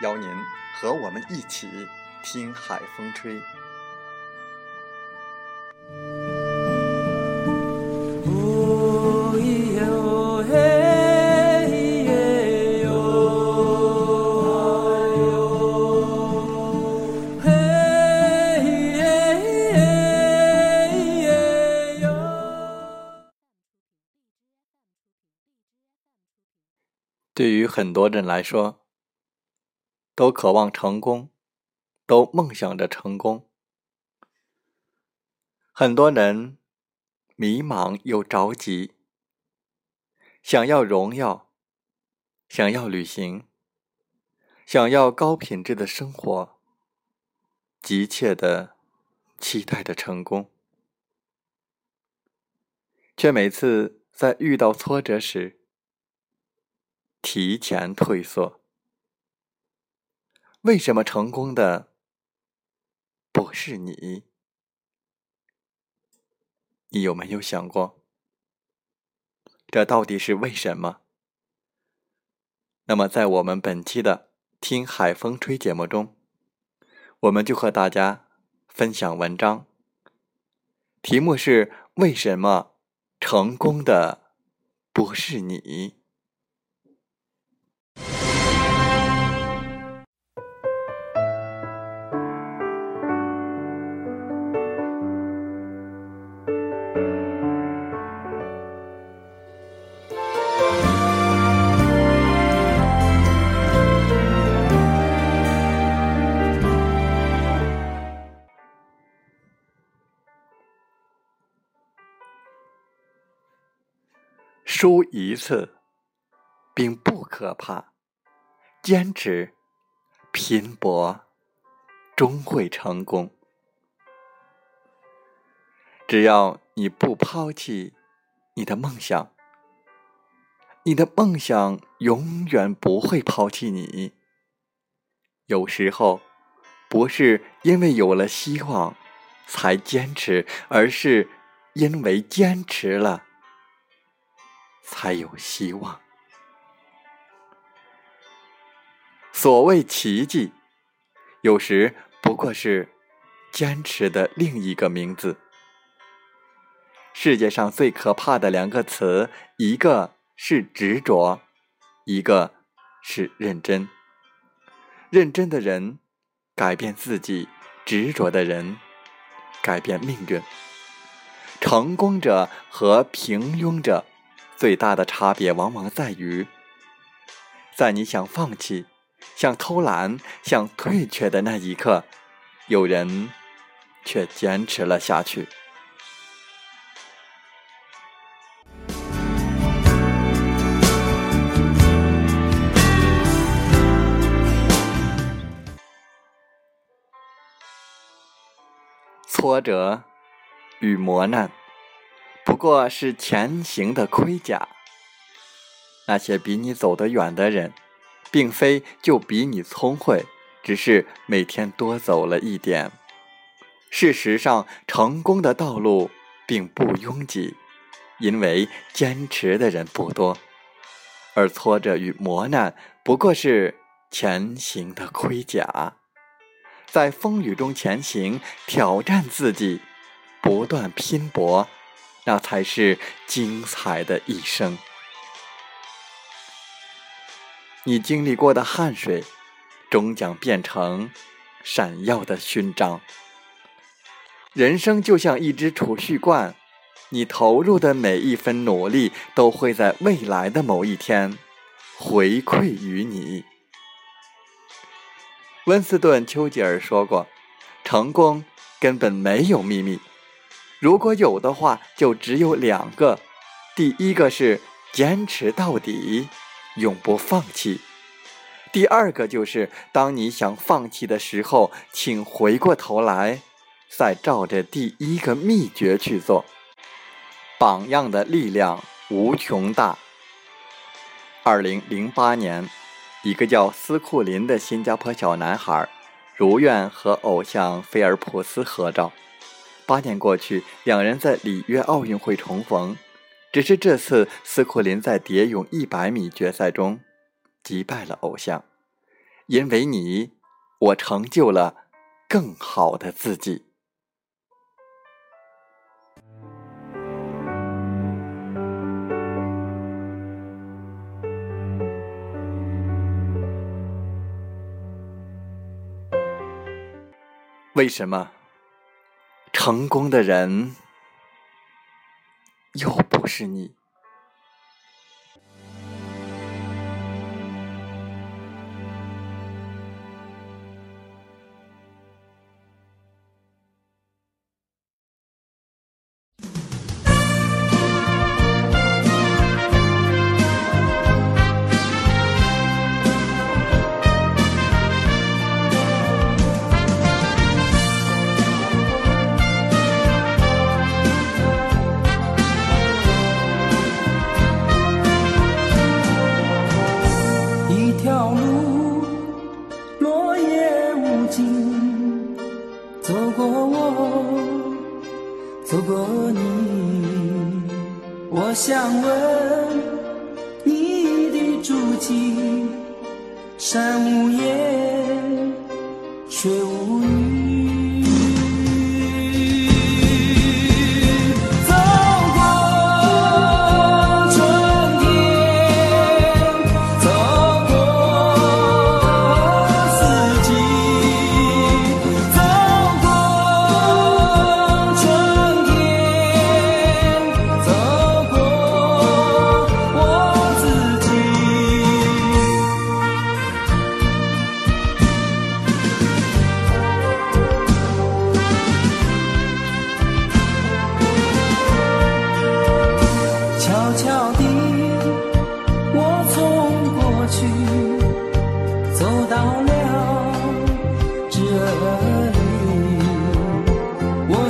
邀您和我们一起听海风吹。对于很多人来说，都渴望成功，都梦想着成功。很多人迷茫又着急，想要荣耀，想要旅行，想要高品质的生活，急切的期待着成功，却每次在遇到挫折时提前退缩。为什么成功的不是你？你有没有想过，这到底是为什么？那么，在我们本期的《听海风吹》节目中，我们就和大家分享文章，题目是“为什么成功的不是你”。输一次并不可怕，坚持拼搏终会成功。只要你不抛弃你的梦想，你的梦想永远不会抛弃你。有时候不是因为有了希望才坚持，而是因为坚持了。才有希望。所谓奇迹，有时不过是坚持的另一个名字。世界上最可怕的两个词，一个是执着，一个是认真。认真的人改变自己，执着的人改变命运。成功者和平庸者。最大的差别往往在于，在你想放弃、想偷懒、想退却的那一刻，有人却坚持了下去。挫折与磨难。不过是前行的盔甲。那些比你走得远的人，并非就比你聪慧，只是每天多走了一点。事实上，成功的道路并不拥挤，因为坚持的人不多。而挫折与磨难不过是前行的盔甲，在风雨中前行，挑战自己，不断拼搏。那才是精彩的一生。你经历过的汗水，终将变成闪耀的勋章。人生就像一只储蓄罐，你投入的每一分努力，都会在未来的某一天回馈于你。温斯顿·丘吉尔说过：“成功根本没有秘密，如果有的话，就只有两个。第一个是坚持到底。”永不放弃。第二个就是，当你想放弃的时候，请回过头来，再照着第一个秘诀去做。榜样的力量无穷大。二零零八年，一个叫斯库林的新加坡小男孩，如愿和偶像菲尔普斯合照。八年过去，两人在里约奥运会重逢。只是这次，斯库林在蝶泳一百米决赛中击败了偶像。因为你，我成就了更好的自己。为什么成功的人？又不是你。我想问你的足迹，山无言，水无语。